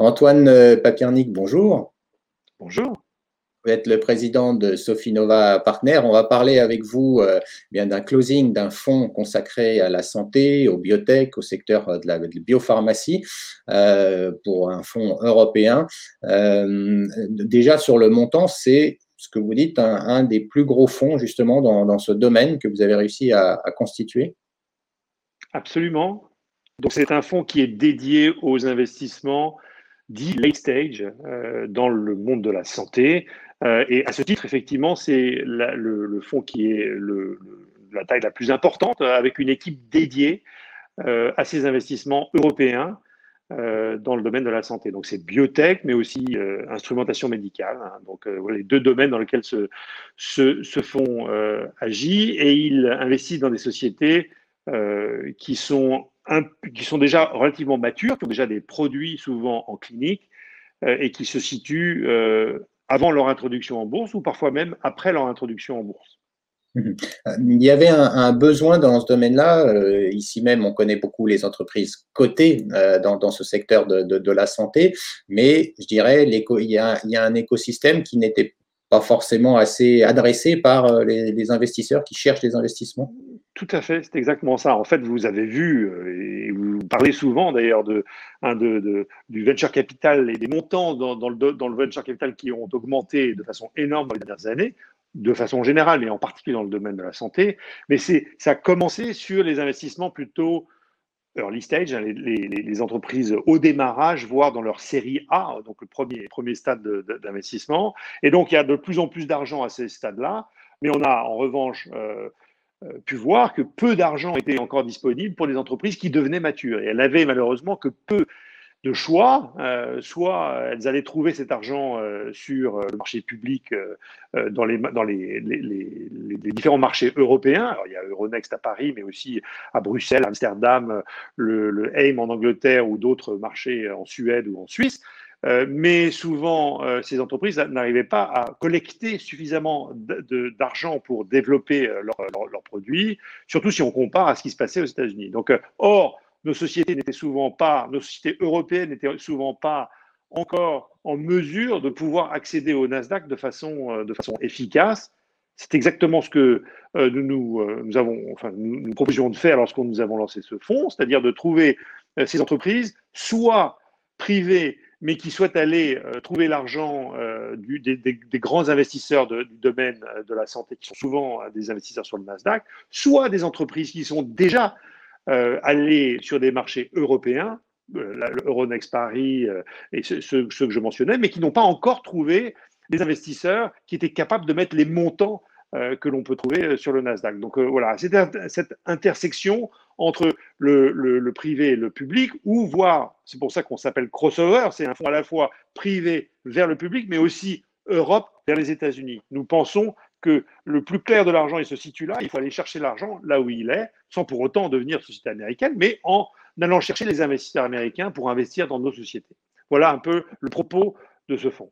Antoine euh, Papiernik, bonjour. Bonjour. Vous êtes le président de Sofinova Partner. On va parler avec vous euh, bien d'un closing d'un fonds consacré à la santé, aux biotech, au secteur de la, biopharmacie, euh, pour un fonds européen. déjà sur le montant, c'est ce que vous dites, un, des plus gros fonds justement dans, ce domaine que vous avez réussi à constituer. Absolument. Donc c'est un fonds qui est dédié aux investissements dits late stage euh, dans le monde de la santé. Euh, et à ce titre, effectivement, c'est le, fonds qui est la taille la plus importante, avec une équipe dédiée euh, à ces investissements européens dans le domaine de la santé. Donc c'est biotech, mais aussi instrumentation médicale. Hein. Donc les deux domaines dans lesquels ce, ce, ce fonds agit. Et il investit dans des sociétés qui sont qui sont déjà relativement matures, qui ont déjà des produits souvent en clinique euh, et qui se situent euh, avant leur introduction en bourse ou parfois même après leur introduction en bourse. Mhm. Il y avait un, besoin dans ce domaine-là. Euh, ici même, on connaît beaucoup les entreprises cotées dans, ce secteur de, la santé, mais je dirais il y, a, il y a un écosystème qui n'était pas forcément assez adressé par les investisseurs qui cherchent des investissements. Tout à fait, c'est exactement ça. En fait, vous avez vu, euh, et vous parlez souvent d'ailleurs de, du venture capital et des montants dans, le, venture capital qui ont augmenté de façon énorme dans les dernières années, de façon générale, et en particulier dans le domaine de la santé. Mais ça a commencé sur les investissements plutôt early stage, hein, les, entreprises au démarrage, voire dans leur série A, donc le premier, premier stade d'investissement. Et donc, il y a de plus en plus d'argent à ces stades-là. Mais on a en revanche euh, pu voir que peu d'argent était encore disponible pour des entreprises qui devenaient matures. Et elles n'avaient malheureusement que peu de choix. Euh, soit elles allaient trouver cet argent euh, sur le marché public dans, les, dans les, différents marchés européens. Alors, il y a Euronext à Paris, mais aussi à Bruxelles, Amsterdam, le, le AIM en Angleterre ou d'autres marchés en Suède ou en Suisse. Euh, mais souvent, euh, ces entreprises n'arrivaient pas à collecter suffisamment d'argent pour développer euh, leurs produits, surtout si on compare à ce qui se passait aux États-Unis. Donc, or, nos sociétés n'étaient souvent pas, nos sociétés européennes n'étaient souvent pas encore en mesure de pouvoir accéder au Nasdaq de façon, efficace. C'est exactement ce que nous, nous, nous, avons, enfin, nous, nous proposions de faire lorsque nous avons lancé ce fonds, c'est-à-dire de trouver ces entreprises soit privées mais qui souhaitent aller euh, trouver l'argent euh, des, grands investisseurs du domaine euh, de la santé, qui sont souvent des investisseurs sur le Nasdaq, soit des entreprises qui sont déjà allées sur des marchés européens, Euronext Paris et ceux, que je mentionnais, mais qui n'ont pas encore trouvé des investisseurs qui étaient capables de mettre les montants que l'on peut trouver euh, sur le Nasdaq. Donc euh, voilà, c'est cette intersection entre le, privé et le public, ou voire, c'est pour ça qu'on s'appelle crossover, c'est un fonds à la fois privé vers le public, mais aussi Europe vers les États-Unis. Nous pensons que le plus clair de l'argent, il se situe là, il faut aller chercher l'argent là où il est, sans pour autant devenir société américaine, mais en allant chercher les investisseurs américains pour investir dans nos sociétés. Voilà un peu le propos de ce fonds.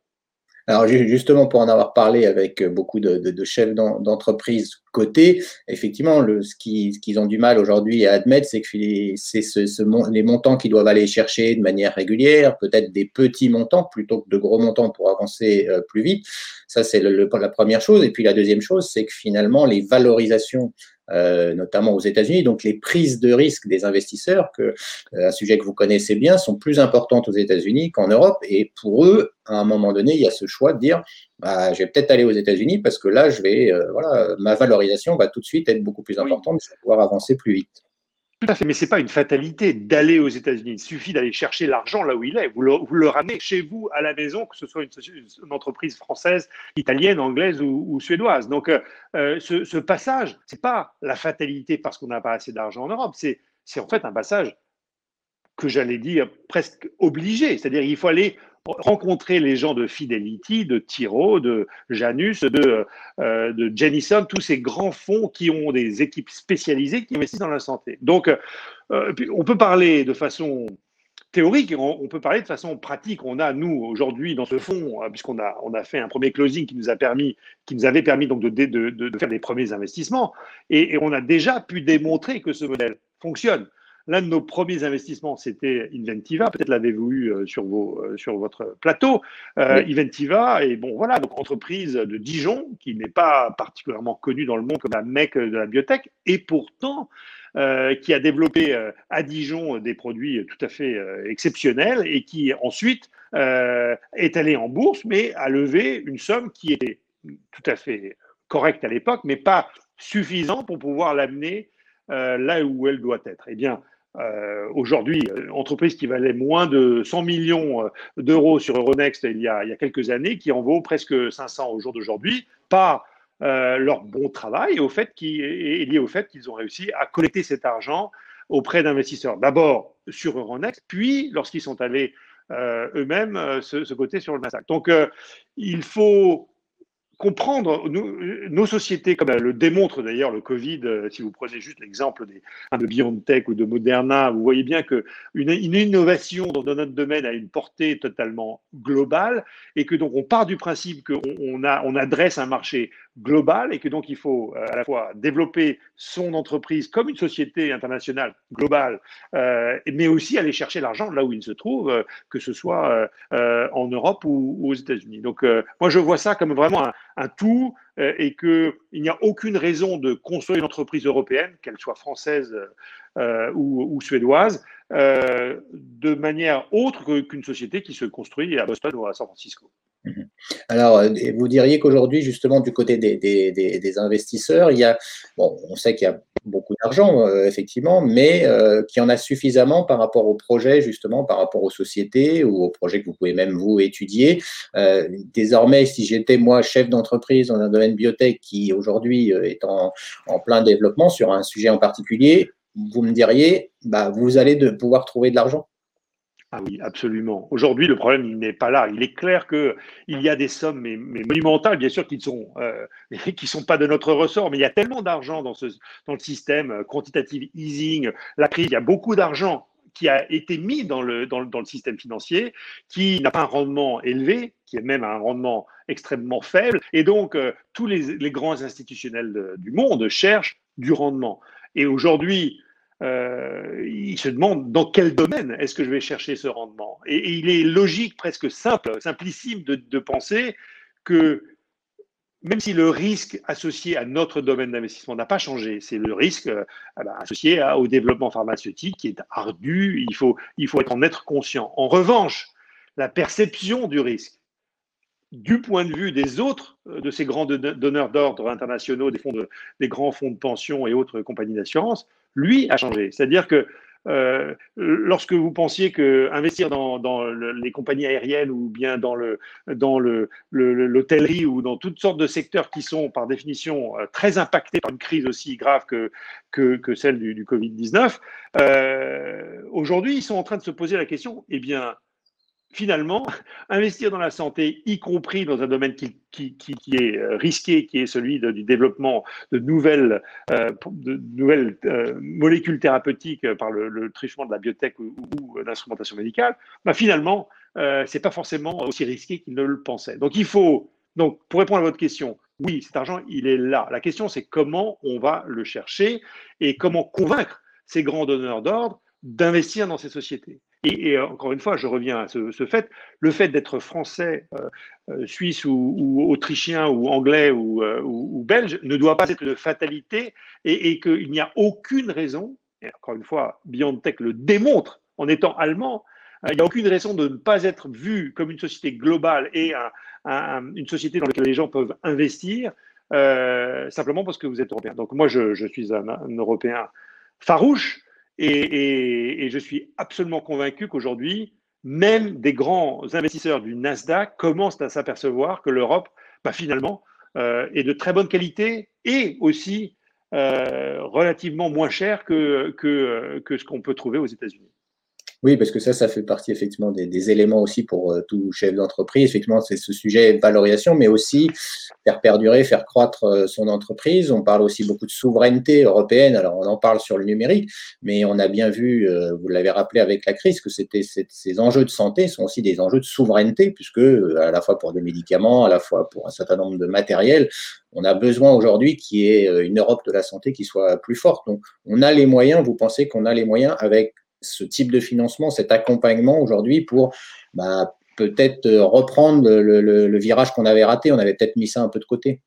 Alors justement, pour en avoir parlé avec beaucoup de, chefs d'entreprise côté, effectivement, le, ce qu'ils ont du mal aujourd'hui à admettre, c'est que c'est ce, les montants qu'ils doivent aller chercher de manière régulière, peut-être des petits montants plutôt que de gros montants pour avancer euh, plus vite. Ça, c'est la première chose. Et puis la deuxième chose, c'est que finalement, les valorisations euh, notamment aux États-Unis. Donc les prises de risque des investisseurs, que, euh, un sujet que vous connaissez bien, sont plus importantes aux États-Unis qu'en Europe. Et pour eux, à un moment donné, il y a ce choix de dire, bah, je vais peut-être aller aux États-Unis parce que là, je vais, euh, voilà, ma valorisation va tout de suite être beaucoup plus importante, je vais pouvoir avancer plus vite. Tout à fait, mais ce n'est pas une fatalité d'aller aux États-Unis. Il suffit d'aller chercher l'argent là où il est. Vous le, ramenez chez vous à la maison, que ce soit une, entreprise française, italienne, anglaise ou, suédoise. Donc, euh, euh, ce, passage, ce n'est pas la fatalité parce qu'on n'a pas assez d'argent en Europe. C'est en fait un passage que j'allais dire presque obligé. C'est-à-dire qu'il faut aller rencontrer les gens de Fidelity, de Tiro, de Janus, de, euh, de tous ces grands fonds qui ont des équipes spécialisées qui investissent dans la santé. Donc, euh, on peut parler de façon théorique, on, peut parler de façon pratique. On a, nous, aujourd'hui, dans ce fonds, euh, puisqu'on a, on a fait un premier closing qui nous, a permis, qui nous avait permis donc de, de, de, faire des premiers investissements, et, on a déjà pu démontrer que ce modèle fonctionne. L'un de nos premiers investissements, c'était Inventiva. Peut-être l'avez-vous eu euh, sur, vos, euh, sur votre plateau. Inventiva, et bon, voilà, donc entreprise de Dijon, qui n'est pas particulièrement connue dans le monde comme la mec de la biotech, et pourtant, qui a développé à Dijon des produits tout à fait exceptionnels et qui ensuite est allé en bourse, mais a levé une somme qui était tout à fait correcte à l'époque, mais pas suffisant pour pouvoir l'amener euh, là où elle doit être. Eh bien, euh, aujourd'hui, une entreprise qui valait moins de 100 millions euh, d'euros sur Euronext il y, a, quelques années, qui en vaut presque 500 au jour d'aujourd'hui, par leur bon travail au fait lié au fait qu'ils ont réussi à collecter cet argent auprès d'investisseurs. D'abord sur Euronext, puis lorsqu'ils sont allés eux-mêmes se, se, coter sur le Nasdaq. Donc, il faut comprendre nos, sociétés, comme le démontre d'ailleurs le Covid, euh, si vous prenez juste l'exemple de BioNTech ou de Moderna, vous voyez bien qu'une une innovation dans, notre domaine a une portée totalement globale et que donc on part du principe qu'on on, on adresse un marché global et que donc il faut euh, à la fois développer son entreprise comme une société internationale globale, euh, mais aussi aller chercher l'argent là où il se trouve, que ce soit en Europe ou, aux États-Unis. Donc moi je vois ça comme vraiment un, tout et qu'il n'y a aucune raison de construire une entreprise européenne, qu'elle soit française ou, ou, suédoise, de manière autre qu'une société qui se construit à Boston ou à San Francisco. Mhm. Alors, euh, vous diriez qu'aujourd'hui, justement, du côté des, investisseurs, il y a, bon, on sait qu'il y a beaucoup d'argent, euh, effectivement, mais euh, qu'il y en a suffisamment par rapport aux projets, justement, par rapport aux sociétés ou aux projets que vous pouvez même vous étudier. désormais, si j'étais, moi, chef d'entreprise dans un domaine biotech qui, aujourd'hui, est en, plein développement sur un sujet en particulier, vous me diriez, bah, vous allez de pouvoir trouver de l'argent ah oui, absolument. Aujourd'hui, le problème, il n'est pas là. Il est clair qu'il y a des sommes mais, monumentales, bien sûr, qui ne sont, euh, sont pas de notre ressort, mais il y a tellement d'argent dans, dans le système, euh, quantitative easing, la crise, il y a beaucoup d'argent qui a été mis dans le, dans le, système financier, qui n'a pas un rendement élevé, qui est même un rendement extrêmement faible. Et donc, euh, tous les, les, grands institutionnels du monde cherchent du rendement. Et aujourd'hui, euh, il se demande dans quel domaine est-ce que je vais chercher ce rendement. Et, il est logique, presque simple, simplissime de, penser que même si le risque associé à notre domaine d'investissement n'a pas changé, c'est le risque euh, ah ben, associé au développement pharmaceutique qui est ardu, il faut, il faut en être conscient. En revanche, la perception du risque du point de vue des autres, euh, de ces grands donneurs d'ordre internationaux, des, fonds des grands fonds de pension et autres compagnies d'assurance, lui a changé. C'est-à-dire que euh, lorsque vous pensiez que investir dans, les compagnies aériennes ou bien dans le dans l'hôtellerie ou dans toutes sortes de secteurs qui sont par définition euh, très impactés par une crise aussi grave que que, celle du, Covid 19, aujourd'hui ils sont en train de se poser la question. Eh bien, finalement, investir dans la santé, y compris dans un domaine qui, est euh, risqué, qui est celui du développement de nouvelles, euh, de nouvelles euh, molécules thérapeutiques par le, le, de la biotech ou, l'instrumentation médicale, bah finalement, ce n'est pas forcément aussi risqué qu'il ne le pensait. Donc, il faut, donc, pour répondre à votre question, oui, cet argent, il est là. La question, c'est comment on va le chercher et comment convaincre ces grands donneurs d'ordre d'investir dans ces sociétés. Et, encore une fois, je reviens à ce, fait, le fait d'être français, euh, euh, suisse ou, autrichien ou anglais euh, ou, belge ne doit pas être de fatalité et, qu'il n'y a aucune raison, et encore une fois, BioNTech le démontre en étant allemand, il n'y a aucune raison de ne pas être vu comme une société globale et une société dans laquelle les gens peuvent investir simplement parce que vous êtes européen. Donc moi, je, suis un Européen farouche, et, je suis absolument convaincu qu'aujourd'hui, même des grands investisseurs du Nasdaq commencent à s'apercevoir que l'Europe, bah, finalement, euh, est de très bonne qualité et aussi euh, relativement moins que, que ce qu'on peut trouver aux États-Unis. Oui, parce que ça, ça fait partie effectivement des, éléments aussi pour euh, tout chef d'entreprise. Effectivement, c'est ce sujet valorisation, mais aussi faire perdurer, faire croître euh, son entreprise. On parle aussi beaucoup de souveraineté européenne. Alors, on en parle sur le numérique, mais on a bien vu, euh, vous l'avez rappelé avec la crise, que c'était ces enjeux de santé sont aussi des enjeux de souveraineté, puisque à la fois pour des médicaments, à la fois pour un certain nombre de matériels, on a besoin aujourd'hui qu'il y ait une Europe de la santé qui soit plus forte. Donc, on a les moyens. Vous pensez qu'on a les moyens avec ce type de financement, cet accompagnement aujourd'hui pour bah, peut-être euh, reprendre le, virage qu'on avait raté. On avait peut-être mis ça un peu de côté.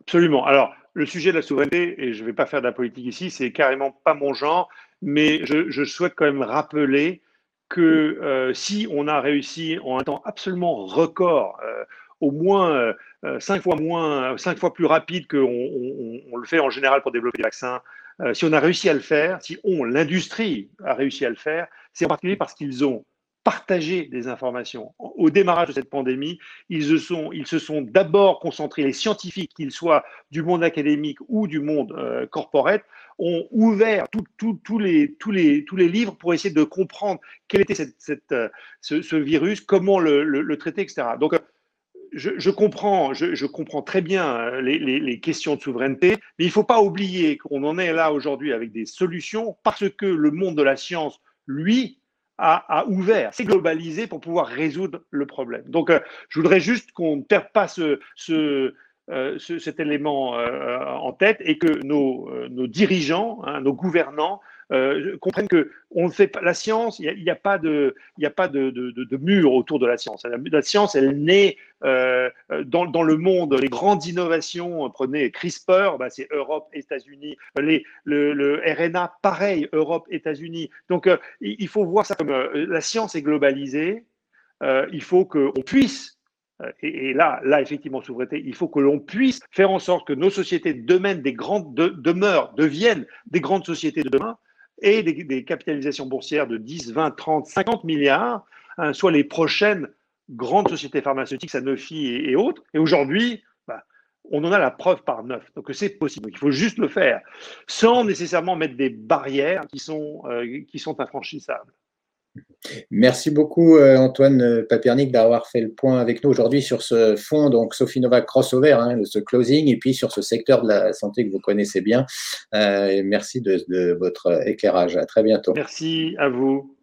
Absolument. Alors, le sujet de la souveraineté, et je ne vais pas faire de la politique ici, c'est carrément pas mon genre, mais je, souhaite quand même rappeler que euh, si on a réussi en un temps absolument record, euh, au moins cinq fois moins, cinq fois plus rapide qu'on on, le fait en général pour développer des vaccins, euh, si on a réussi à le faire, si on, l'industrie, a réussi à le faire, c'est en particulier parce qu'ils ont partagé des informations. Au démarrage de cette pandémie, ils se sont, sont d'abord concentrés, les scientifiques, qu'ils soient du monde académique ou du monde euh, corporate, ont ouvert tous les, tous les, tous les livres pour essayer de comprendre quel était cette, euh, ce, virus, comment le, le, traiter, etc. Donc, je, comprends, je, comprends très bien euh, les, questions de souveraineté, mais il ne faut pas oublier qu'on en est là aujourd'hui avec des solutions parce que le monde de la science, lui, a, ouvert, s'est globalisé pour pouvoir résoudre le problème. Donc, euh, je voudrais juste qu'on ne perde pas euh, cet élément en tête et que nos, nos dirigeants, hein, nos gouvernants, euh, comprennent que on fait pas la science. Il n'y a, pas de, il a pas de, de, de, mur autour de la science. La, science, elle naît euh, dans, dans, le monde. Les grandes innovations, prenez CRISPR, bah, c'est Europe, États-Unis. Le, RNA, pareil, Europe, États-Unis. Donc, euh, il faut voir ça comme euh, la science est globalisée. Euh, il faut qu'on puisse et, là, là, effectivement, souveraineté, il faut que l'on puisse faire en sorte que nos sociétés des grandes demeurent, deviennent des grandes sociétés de demain, et des, capitalisations boursières de 10, 20, 30, 50 milliards, hein, soit les prochaines grandes sociétés pharmaceutiques, Sanofi et, autres. Et aujourd'hui, bah, on en a la preuve par neuf. Donc c'est possible. Il faut juste le faire, sans nécessairement mettre des barrières qui sont, euh, qui sont infranchissables. Merci beaucoup euh, Antoine Papernic d'avoir fait le point avec nous aujourd'hui sur ce fonds, donc Sofinova Crossover, hein, ce closing, et puis sur ce secteur de la santé que vous connaissez bien. Euh, merci de, de votre éclairage. À très bientôt. Merci à vous.